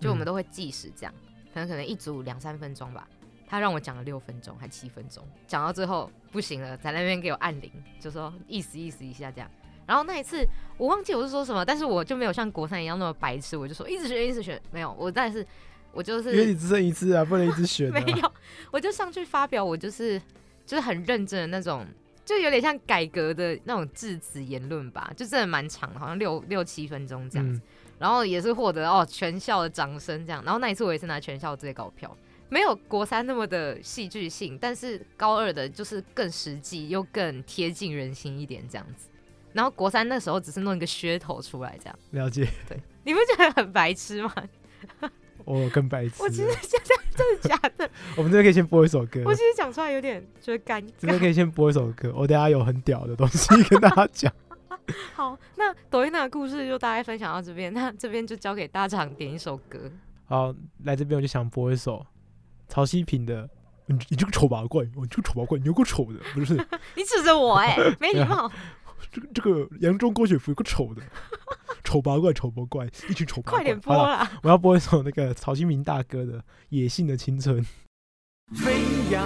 就我们都会计时这样，可能可能一组两三分钟吧。他让我讲了六分钟还七分钟，讲到最后不行了，在那边给我按铃，就说意思意思一下这样。然后那一次我忘记我是说什么，但是我就没有像国三一样那么白痴，我就说一直选一直选，没有，我但是我就是因为你只剩一次啊，不能一直选、啊。没有，我就上去发表，我就是就是很认真的那种，就有点像改革的那种致辞言论吧，就真的蛮长的，好像六六七分钟这样子。嗯，然后也是获得哦全校的掌声这样。然后那一次我也是拿全校最高票，没有国三那么的戏剧性，但是高二的就是更实际又更贴近人心一点这样子。然后国三那时候只是弄一个噱头出来这样，了解。对你不觉得很白痴吗？我更白痴了。我其实现在真的假的？我们这边可以先播一首歌我，其实讲出来有点觉得尴尬。这边可以先播一首歌。我等下有很屌的东西跟大家讲。好，那抖音的故事就大概分享到这边，那这边就交给大厂点一首歌。好，来这边我就想播一首曹希平的。你你这个丑八怪，我、哦、这个丑八怪，你有个丑的，不是 你指着我哎、没礼貌，这个这个扬州郭雪芙有个丑的，丑八怪，丑八怪，一群丑八怪。快点播了，啦！我要播一首那个曹新明大哥的《野性的青春》。飞呀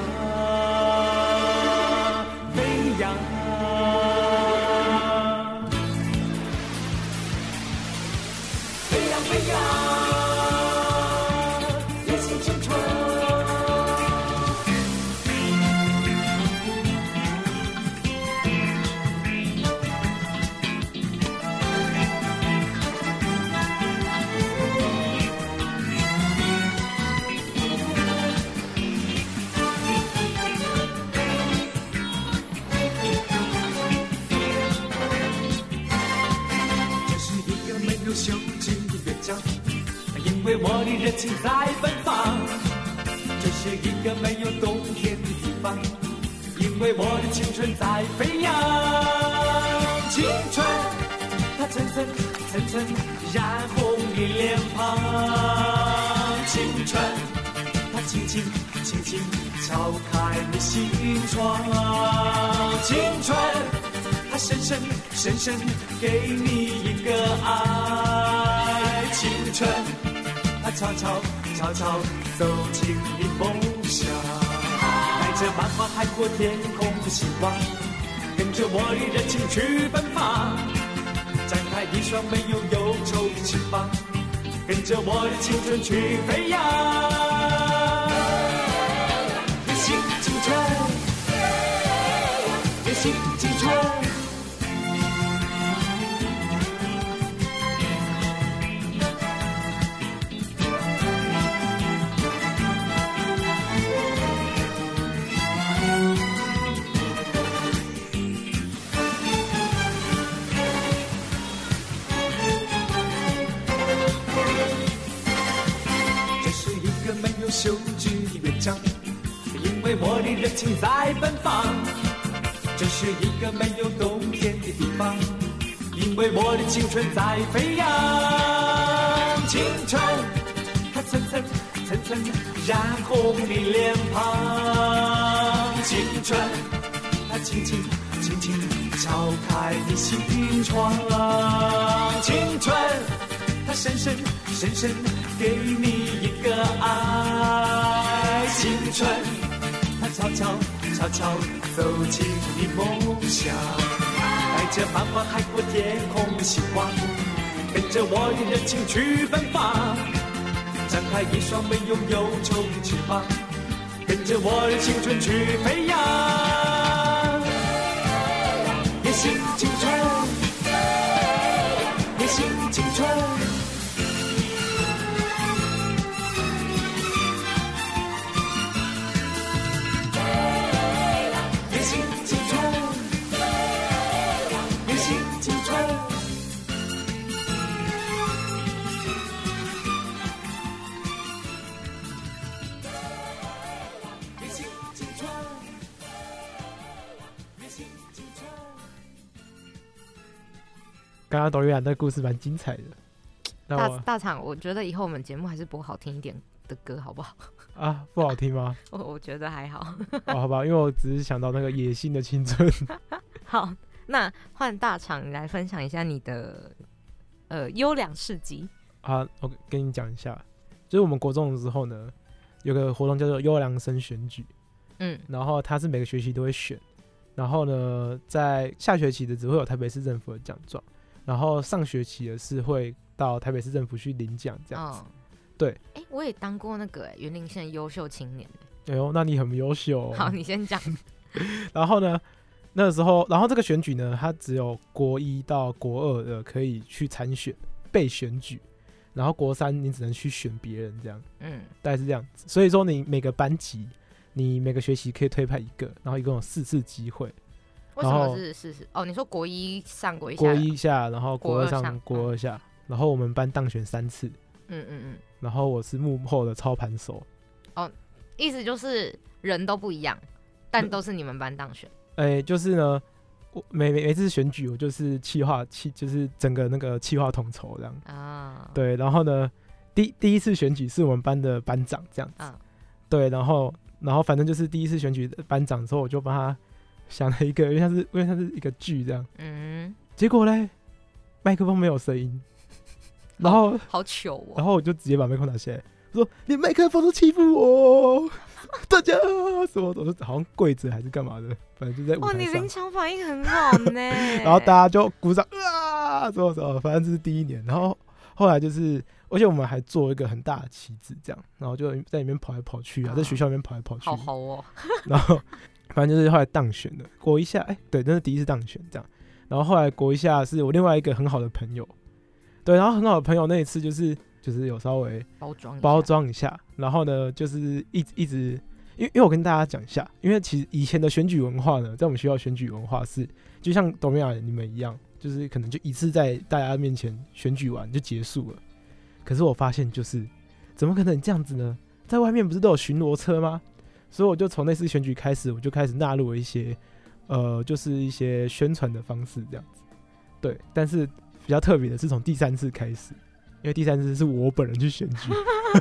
因为我的热情在奔放。这是一个没有冬天的地方，因为我的青春在飞扬。青春，它层层层层染红你脸庞。青春，它轻轻轻轻敲开你心窗。青春。它深深深深给你一个爱，青春，悄悄悄悄走进你梦乡，带着满怀海阔天空的希望，跟着我的热情去奔放，展开一双没有忧愁的翅膀，跟着我的青春去飞扬，野性青春，野性青春。热情在奔放。这是一个没有冬天的地方，因为我的青春在飞扬。青春，它层层层层染红你脸庞。青春，它轻轻轻轻敲开你心窗。青春。它深深深深给你一个爱，青春，悄悄悄悄走进你梦乡，带着满怀海阔天空的希望，跟着我的热情去奔放，展开一双没有忧愁的翅膀，跟着我的青春去飞扬，野性青春。醒青春。刚刚董玉兰的故事蛮精彩的。大大厂，我觉得以后我们节目还是播好听一点的歌，好不好？啊不好听吗？我我觉得还好。哦，好吧，因为我只是想到那个野性的青春。好，那换大厂，你来分享一下你的呃优良事迹。啊，我跟你讲一下，就是我们国中的时候呢，有个活动叫做优良生选举，嗯然后他是每个学期都会选，然后呢，在下学期的只会有台北市政府的奖状，然后上学期的是会到台北市政府去领奖这样子。嗯，对。哎、我也当过那个哎园林县优秀青年。哎呦，那你很优秀、哦。好，你先讲。然后呢，那个时候，然后这个选举呢，它只有国一到国二的可以去参选被选举，然后国三你只能去选别人这样。嗯大概是这样子。所以说你每个班级，你每个学期可以推派一个，然后一共有四次机会，为什么是是是？哦，你说国一上国一下国一下，然后国二上国二下，然后我们班当选三次，嗯嗯嗯，然后我是幕后的操盘手。哦意思就是人都不一样，但都是你们班当选。哎、就是呢，我每每每次选举，我就是企划企，就是整个那个企划统筹这样。啊，，对，然后呢，第第一次选举是我们班的班长这样子。嗯对，然后然后反正就是第一次选举的班长之后，我就帮他想了一个，因为它是因为它是一个剧这样。嗯，结果嘞，麦克风没有声音，然后好糗哦。然后我就直接把麦克风拿下来，我说连麦克风都欺负我，大家什么我说好像跪着还是干嘛的，反正就在舞哇，你临场反应很好呢。然后大家就鼓掌啊，什么什么，反正这是第一年，然后后来就是。而且我们还做一个很大的旗子，这样，然后就在里面跑来跑去啊，在学校里面跑来跑去，好好哦。然后反正就是后来当选的，国一下，哎、对，那是第一次当选这样。然后后来国一下是我另外一个很好的朋友，对，然后很好的朋友那一次就是就是有稍微包装一下包，装一下，然后呢就是一直一直，因为因为我跟大家讲一下，因为其实以前的选举文化呢，在我们学校选举文化是就像董明雅你们一样，就是可能就一次在大家面前选举完就结束了。可是我发现就是怎么可能这样子呢？在外面不是都有巡逻车吗？所以我就从那次选举开始，我就开始纳入了一些呃，就是一些宣传的方式这样子。对，但是比较特别的是从第三次开始，因为第三次是我本人去选举。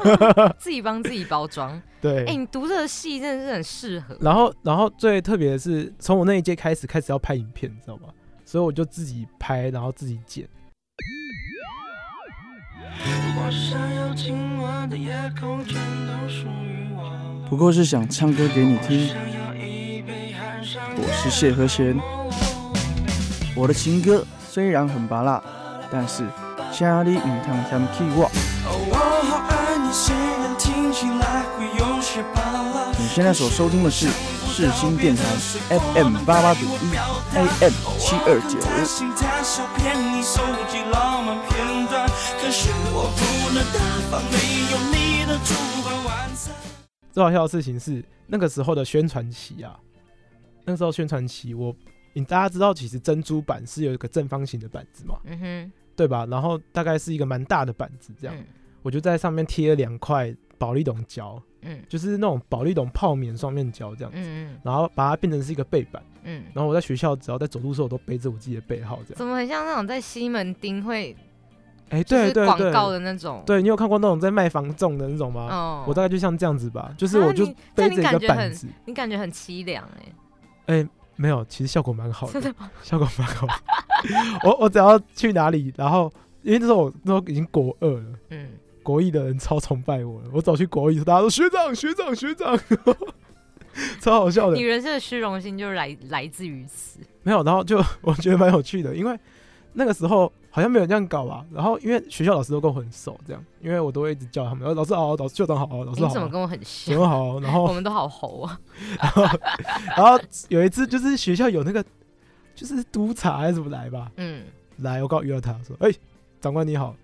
自己帮自己包装。对，哎，你读这个戏真的是很适合。然后，然后最特别的是，从我那一届开始，开始要拍影片，你知道吗？所以我就自己拍，然后自己剪。我想要今晚的夜空全都属于我。不过是想唱歌给你听。我是谢和弦，我的情歌虽然很拔辣，但是家里唔通嫌弃我。我好爱你，虽然听起来会有些拔辣。你现在所收听的是世新电台 FM 八八点一 AM 七二九。最好笑的事情是，那个时候的宣传期啊，那个时候宣传期我，你大家知道，其实珍珠板是有一个正方形的板子嘛，嗯哼，对吧？然后大概是一个蛮大的板子，这样，嗯。我就在上面贴了两块保利龙胶，嗯。就是那种保利龙泡棉双面胶这样子，嗯然后把它变成是一个背板，嗯嗯，然后我在学校只要在走路的时候，我都背着我自己的背号这样。怎么很像那种在西门町会哎、就是对对对，广告的那种？对你有看过那种在卖房种的那种吗？哦，我大概就像这样子吧，就是啊我就背着一个感觉很板子，你感觉很凄凉哎、哎、没有，其实效果蛮好的真，的吗？效果蛮好的。我我只要去哪里，然后因为那时候我那时候已经国二了，嗯，国一的人超崇拜我了，我走去国一，大家都学长学长学长，超好笑的你。人生的虚荣心就来来自于此。没有，然后就我觉得蛮有趣的，因为那个时候好像没有这样搞吧。然后因为学校老师都跟我很熟，这样，因为我都会一直叫他们，呃老师好，老师校长好，老师好，你怎么跟我很怎像？么好？然后 我们都好猴啊！然后然后有一次就是学校有那个就是督察还是什么来吧，嗯，来，我刚好遇到他说，哎、长官你好。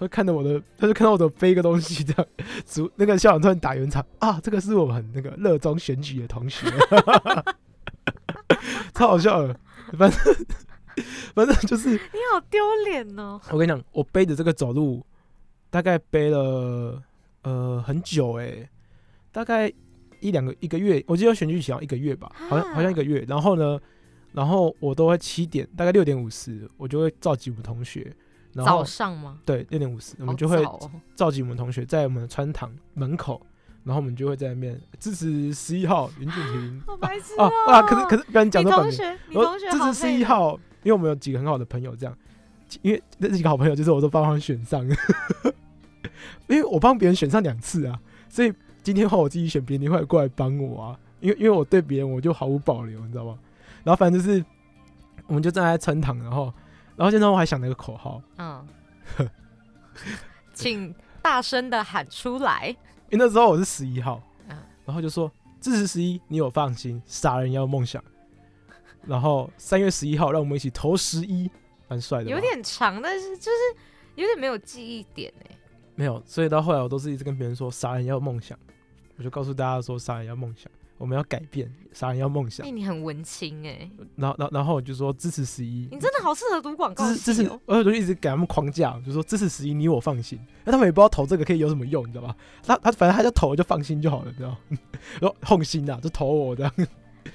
他看到我的，他就看到我的背一个东西，这样，主那个校长突然打圆场啊，这个是我们那个热衷选举的同学，超好笑的。反正 反正就是你好丢脸哦！我跟你讲，我背着这个走路，大概背了呃很久哎、大概一两个一个月，我记得选举前要一个月吧，好像好像一个月。然后呢，然后我都会七点，大概六点五十，我就会召集我们同学，然后早上吗？对六点五十，我们就会召集我们同学在我们的穿堂门口，然后我们就会在那边支持十一号林俊廷好白痴啊！可是可是不然讲你到本名，同学，你我同学支持十一号，因为我们有几个很好的朋友，这样，因为那几个好朋友就是我都帮他们选上，因为我帮别人选上两次啊，所以今天换我自己选，别人会过来帮我啊，因为因为我对别人我就毫无保留，你知道吗？然后反正就是，我们就站在穿堂，然后然后现在我还想了一个口号，嗯，请大声的喊出来。因为那时候我是十一号，嗯然后就说支持十一，你有放心，傻人要梦想。然后三月十一号，让我们一起投十一，蛮帅的。有点长，但是就是有点没有记忆点哎。没有，所以到后来我都是一直跟别人说杀人要梦想，我就告诉大家说杀人要梦想，我们要改变，杀人要梦想哎，。你很文青哎，然后，然后，然后我就说支持十一，你真的好适合读广告支持支持我就一直给他们框架，就说支持十一，你我放心。那他们也不知道投这个可以有什么用，你知道吧？他他反正他就投就放心就好了，你知道吗？然后放心啊，就投我这样，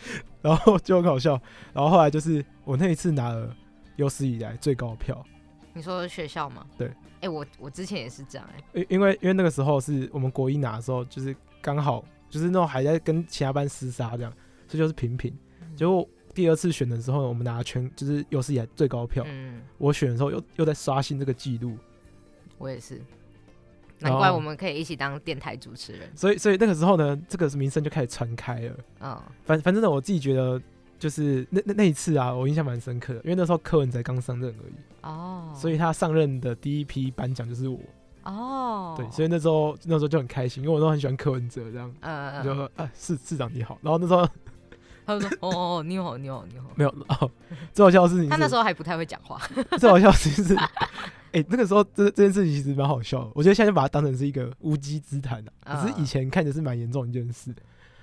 然后就很好笑。然后后来就是我那一次拿了有史以来最高票，你说学校吗？对。哎，我我之前也是这样哎。因因为因为那个时候是我们国一拿的时候，就是刚好就是那种还在跟其他班厮杀这样，所以就是平平。嗯结果第二次选的时候，我们拿全就是有史以来最高票。嗯，我选的时候又又在刷新这个记录，我也是。难怪我们可以一起当电台主持人。所以所以那个时候呢，这个名声就开始传开了。嗯，反反正呢，我自己觉得就是那那那一次啊，我印象蛮深刻的，因为那时候柯文才刚上任而已，哦，所以他上任的第一批颁奖就是我。哦，对，所以那时候那时候就很开心，因为我都很喜欢柯文哲这样。嗯嗯就说啊，市市长你好，然后那时候 他就说哦哦，你好，你好，你好。没有哦，最好笑的事情是，他那时候还不太会讲话。最好笑的事情是，哎、那个时候这这件事情其实蛮好笑的，我觉得现在就把它当成是一个无稽之谈啊，可是以前看着是蛮严重的一件事，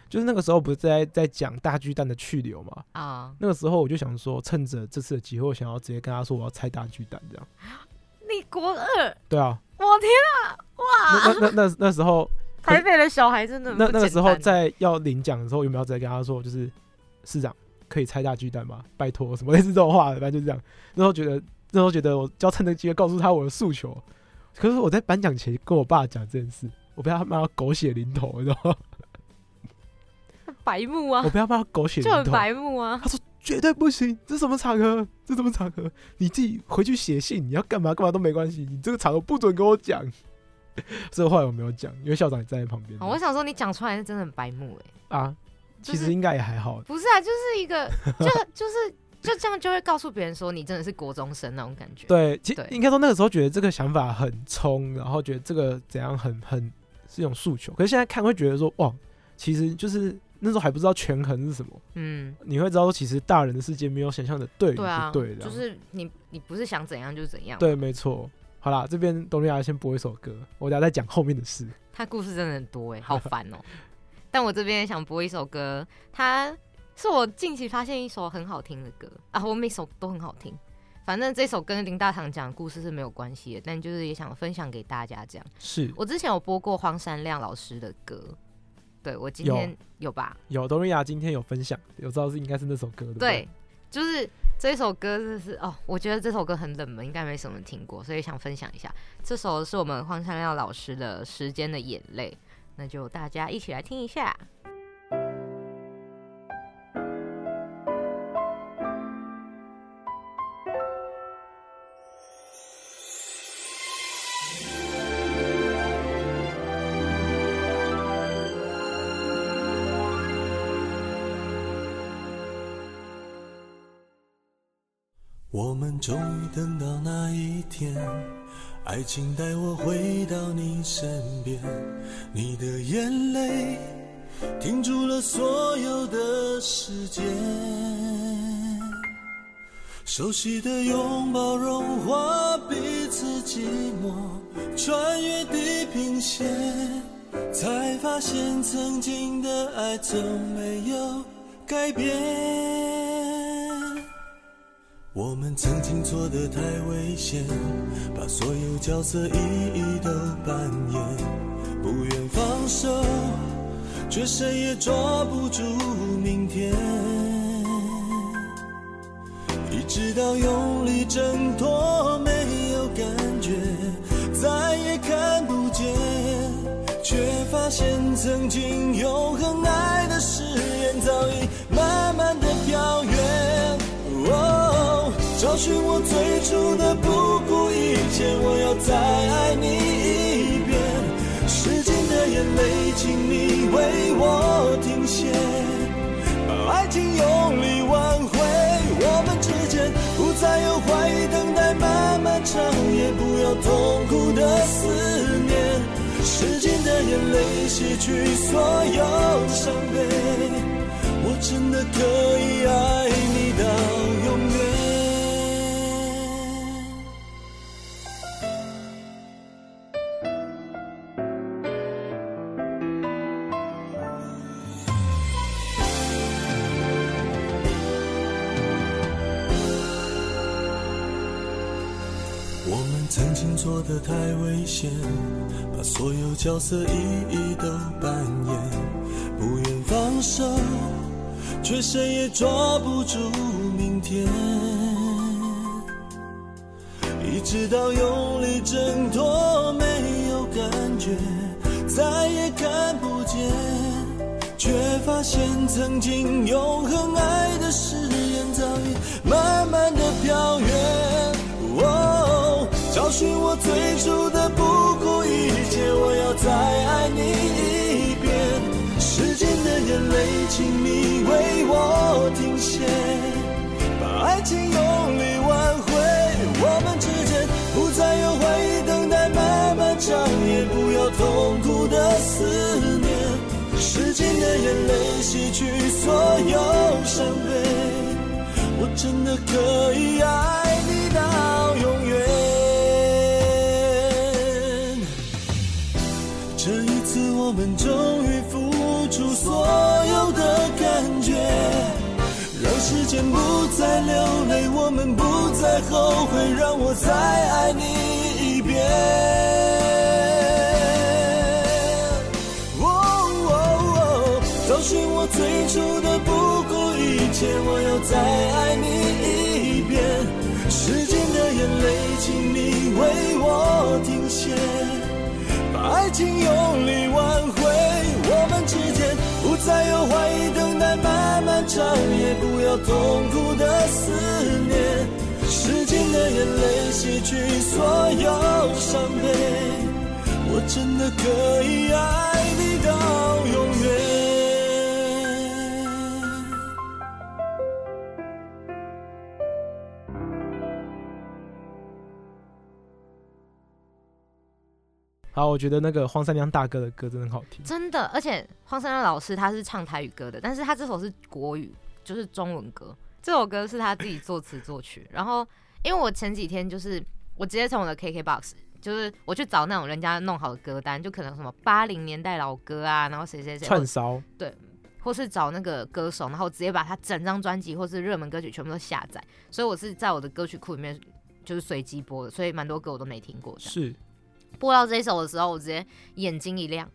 就是那个时候不是在在讲大巨蛋的去留嘛，啊，那个时候我就想说，趁着这次的机会，我想要直接跟他说我要拆大巨蛋这样，你国二，对啊，我天啊，哇！那那那那那时候 台北的小孩真的那那个时候在要领奖的时候，有没有直接跟他说，就是市长可以拆大巨蛋吗？拜托，什么类似这种话的，反正就这样。那时候觉得，那时候觉得我就要趁这个机会告诉他我的诉求。可是我在颁奖前跟我爸讲这件事，我被他骂到狗血淋头，你知道吗？白目啊我，被他骂到狗血就很白目啊。他说绝对不行，这什么场合？这什么场合？你自己回去写信，你要干嘛干嘛都没关系，你这个场合不准跟我讲。所以后来我没有讲，因为校长也站在旁边。哦我想说你讲出来是真的很白目哎。啊，其实应该也还好。不是啊，就是一个，就 就是就这样就会告诉别人说你真的是国中生那种感觉。对，其实应该说那个时候觉得这个想法很冲，然后觉得这个怎样很很是一种诉求。可是现在看会觉得说，哇，其实就是那时候还不知道权衡是什么，嗯，你会知道说，其实大人的世界没有想象的对与不对的。就是你你不是想怎样就怎样。对，，没错。好啦，这边东利亚先播一首歌，我等下再讲后面的事。他故事真的很多哎，好烦哦。但我这边想播一首歌，它是我近期发现一首很好听的歌啊，我每首都很好听。反正这首跟林大堂讲的故事是没有关系的，但就是也想分享给大家这样。是我之前有播过荒山亮老师的歌，对我今天有吧？有东利亚今天有分享，有知道是应该是那首歌，对不对对？，就是这首歌，就是哦，我觉得这首歌很冷门，应该没什么人听过，所以想分享一下。这首是我们荒山亮老师的《时间的眼泪》，那就大家一起来听一下。终于等到那一天，爱情带我回到你身边，你的眼泪停住了所有的时间。熟悉的拥抱融化彼此寂寞，穿越地平线，才发现曾经的爱从没有改变。我们曾经错得太危险，把所有角色一一都扮演，不愿放手，却谁也抓不住明天。一直到用力挣脱，没有感觉，再也看不见，却发现曾经有恒爱哦，找寻我最初的不顾一切，我要再爱你一遍。时间的眼泪，请你为我停歇，把爱情用力挽回。我们之间不再有怀疑、等待、漫漫长夜，不要痛苦的思念。时间的眼泪洗去所有伤悲，我真的可以爱你到永远。太危险，把所有角色一一都扮演，不愿放手，却谁也抓不住明天。一直到用力挣脱，没有感觉，再也看不见，却发现曾经永恒爱的誓言早已慢慢的飘远。哦，找寻我最初的不顾一切，我要再爱你一遍。时间的眼泪，请你为我停歇，把爱情用力挽回。我们之间不再有怀疑、等待、漫漫长夜，不要痛苦的思念。时间的眼泪洗去所有伤悲。我真的可以爱们终于付出所有的感觉，让时间不再流泪，我们不再后悔，让我再爱你一遍。哦哦哦，找寻我最初的不顾一切，我要再爱你一遍。时间的眼泪，请你为我停歇，爱情用力挽回。我们之间不再有怀疑、等待、漫漫长夜，不要痛苦的思念。时间的眼泪洗去所有伤悲。我真的可以爱你好，我觉得那个荒山亮大哥的歌真的很好听。真的，而且荒山亮老师他是唱台语歌的，但是他这首是国语，就是中文歌。这首歌是他自己作词作曲。然后，因为我前几天就是我直接从我的 KKBOX，就是我去找那种人家弄好的歌单，就可能什么八零年代老歌啊，然后谁谁谁串烧，对，或是找那个歌手，然后直接把他整张专辑或是热门歌曲全部都下载。所以我是在我的歌曲库里面就是随机播的，所以蛮多歌我都没听过的。是播到这一首的时候，我直接眼睛一亮。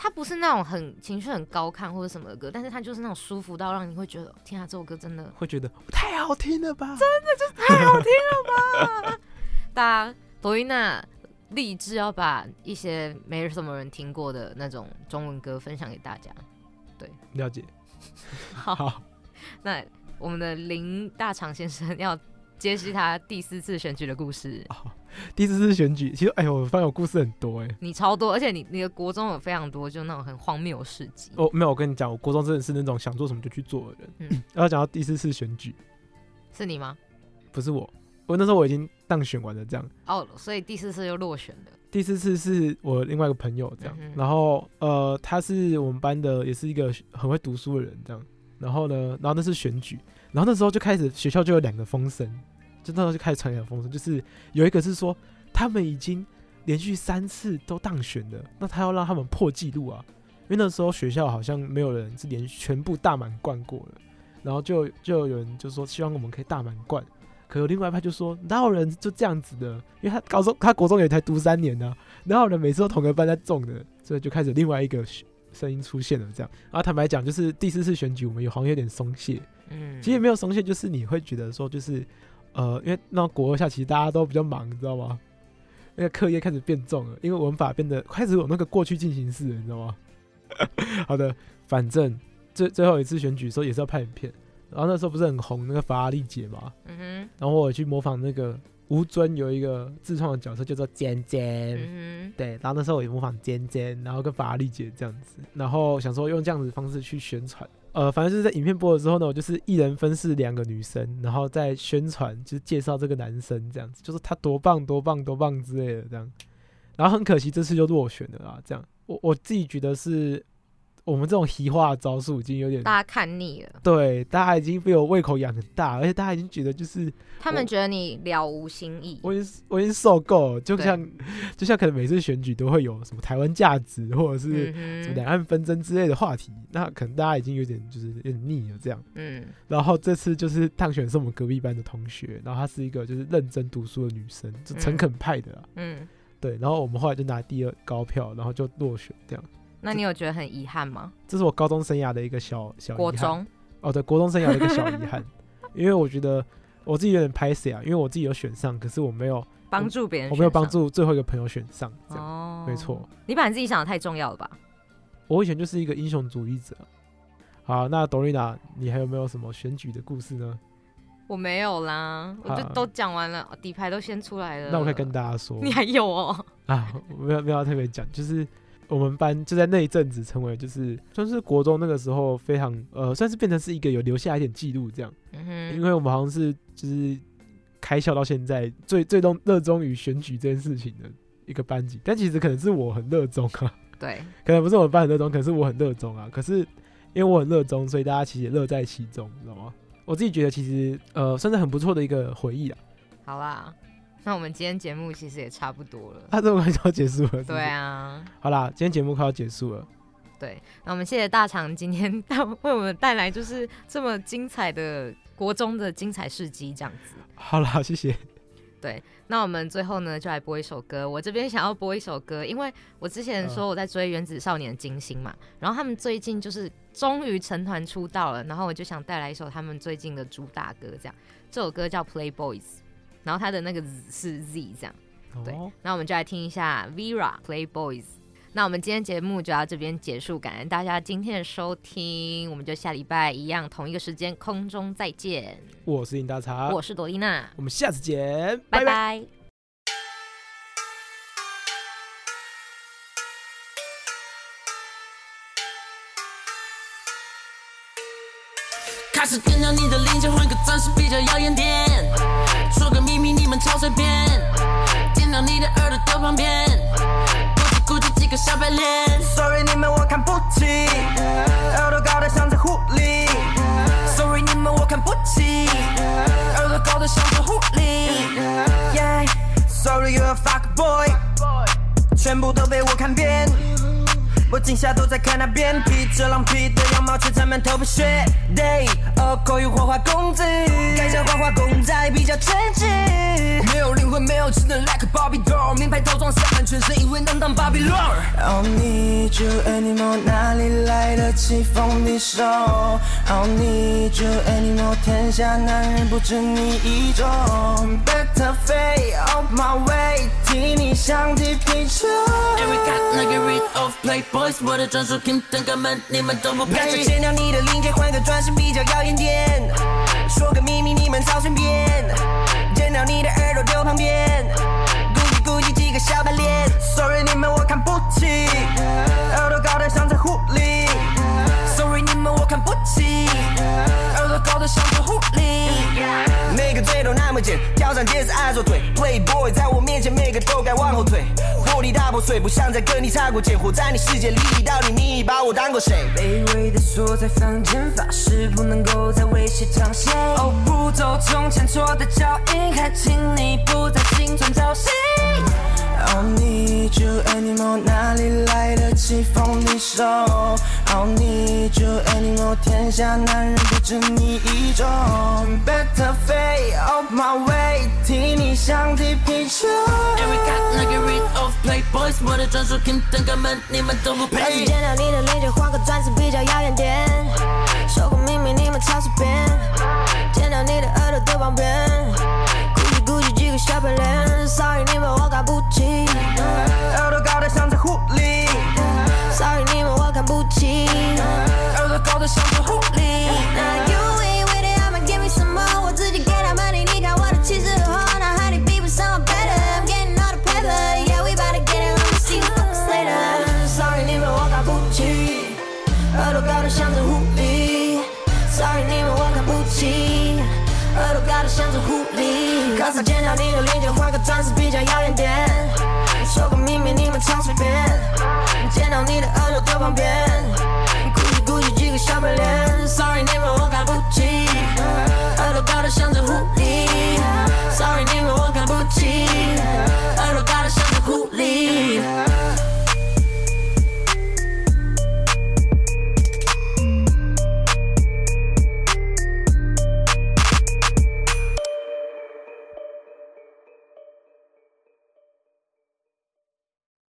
它不是那种很情绪很高亢或者什么的歌，但是它就是那种舒服到让你会觉得，天啊，这首歌真的会觉得太好听了吧？真的就是太好听了吧！大家罗伊娜立志要把一些没什么人听过的那种中文歌分享给大家。对，了解。好，好，那我们的林大厂先生要揭析他第四次选举的故事。第四次选举，其实哎呦，我发现我故事很多哎。你超多，而且你你的国中有非常多，就那种很荒谬的事迹。哦，没有，我跟你讲，我国中真的是那种想做什么就去做的人。嗯然后讲到第四次选举，是你吗？不是我，我那时候我已经当选完了，这样。哦，所以第四次又落选了。第四次是我另外一个朋友这样，嗯然后呃，他是我们班的，也是一个很会读书的人这样。然后呢，然后那是选举，然后那时候就开始学校就有两个风声，就那时候就开始传两个风声，就是有一个是说他们已经连续三次都当选了，那他要让他们破纪录啊，因为那时候学校好像没有人是连全部大满贯过了，然后就就有人就说希望我们可以大满贯。可有另外一派就说哪有人就这样子的？因为他高中他国中也才读三年呢、哪有人每次都同个班在中的？所以就开始另外一个声音出现了，这样。然后坦白讲，就是第四次选举，我们有好像有点松懈。嗯，其实也没有松懈，就是你会觉得说，就是呃，因为那国二下其实大家都比较忙，你知道吗？那个课业开始变重了，因为文法变得开始有那个过去进行式了，你知道吗？好的，反正最最后一次选举的时候也是要拍影片，然后那时候不是很红那个法拉利姐嘛，嗯哼然后我有去模仿那个吴尊有一个自创的角色叫做尖，尖，嗯对，然后那时候我也模仿尖尖，然后跟法拉利姐这样子，然后想说用这样子的方式去宣传。呃，反正就是在影片播了之后呢，我就是一人分饰两个女生，然后在宣传，就是介绍这个男生这样子，就是他多棒多棒多棒之类的这样。然后很可惜这次就落选了啊，这样我我自己觉得是我们这种移化的招数已经有点，大家看腻了，对，大家已经被我胃口养很大，而且大家已经觉得就是他们觉得你了无新意。我已经我已经受够了，就像就像可能每次选举都会有什么台湾价值或者是两岸纷争之类的话题，那可能大家已经有点就是有点腻了这样。嗯然后这次就是当选是我们隔壁班的同学，然后她是一个就是认真读书的女生，就诚恳派的啦。嗯，对，然后我们后来就拿第二高票，然后就落选这样。那你有觉得很遗憾吗？这是我高中生涯的一个小小遗憾国中，哦，对，国中生涯的一个小遗憾，因为我觉得我自己有点拍死啊，因为我自己有选上，可是我没有帮助别人，我没有帮。助最后一个朋友选上，这样、哦，没错。你把你自己想的太重要了吧？我以前就是一个英雄主义者。好，那朵丽娜，你还有没有什么选举的故事呢？我没有啦，我就都讲完了，底牌都先出来了。那我可以跟大家说你还有哦，啊，我没有没有特别讲，就是我们班就在那一阵子成为就是算是国中那个时候非常呃，算是变成是一个有留下一点记录这样，因为我们好像是就是开校到现在最最终热衷于选举这件事情的一个班级，但其实可能是我很热衷啊，对，可能不是我们班很热衷，可是我很热衷啊。可是因为我很热衷，所以大家其实也乐在其中，你知道吗？我自己觉得其实呃算是很不错的一个回忆啊。好啦，那我们今天节目其实也差不多了。啊，这么快就要结束了，是是对。啊，好啦，今天节目快要结束了，对，那我们谢谢大肠今天 带为我们带来就是这么精彩的国中的精彩事迹，这样子。好啦，谢谢。对，那我们最后呢，就来播一首歌。我这边想要播一首歌，因为我之前说我在追《原子少年的金星》嘛，然后他们最近就是终于成团出道了，然后我就想带来一首他们最近的主打歌，这样，这首歌叫《Playboys》，然后它的那个 Z 是 Z 这样。对哦，那我们就来听一下 Vera Playboys。那我们今天节目就到这边结束，感恩大家今天的收听，我们就下礼拜一样同一个时间空中再见。我是尹大茶，我是朵丽娜，我们下次见，拜拜拜开始点亮你的零件，换个钻石比较耀眼点。说个秘密，你们超随便。掂量你的耳朵的旁边，估计估计几个小白脸。Sorry，你们我看不起，耳朵高的像只狐狸。Sorry，你们我看不起，耳朵高的像只狐狸。Yeah，Sorry，you're a fuck boy，全部都被我看扁。我今夏都在看那边，披着狼皮的羊毛，却沾满头皮屑。Day，哦，口语花花公子，改成花花公仔比较称职。没有灵魂，没有智能，like a Barbie doll，名牌套装塞满全身，一稳当当 Barbie l o I don't need you anymore，哪里来的棋逢敌手？I don't need you anymore，天下男人不止你一种。Better fade off my way，替你想踢皮球。Every got n get rid of playboys，我的专属 king 等哥们，你们都不配。干脆。剪掉你的零件，换个转身比较耀眼点。说个秘密，你们早随便。剪掉你的耳朵丢旁边，估计估计几个小白脸。Sorry，你们我看不起，耳朵高的像只狐狸。们我看不起，耳朵高的像只狐狸。每个嘴都那么不见，跳上电视爱作对，Playboy 在我面前每个都该往后退，火力大破碎，不想再跟你擦过肩，活在你世界里，到底你把我当过谁？卑微的锁在房间，发誓不能够再为谁彰显。哦，不走从前错的脚印，还请你不再心存侥幸。I don't need you anymore，哪里来的棋逢敌手？I don't need you anymore，天下男人不止你一种。Better fade off my way，替你像踢皮球。Every got not get rid of playboys，我的专属 Kingdom 哥们，你们都不要是配。见到你的脸就换个钻石比较耀眼点，说个秘密你们超随便，见到你的耳朵都旁边，估计估计几个小白脸，Sorry 你们我看不起耳朵高得像只狐狸，，Sorry 你们我看不起。耳朵高得像只狐狸。次见到你的脸颊画个钻石比较耀眼点。说个秘密你们唱随便，见到你的耳朵的旁边，咕叽咕叽几个小白脸。Sorry 你们我看不见。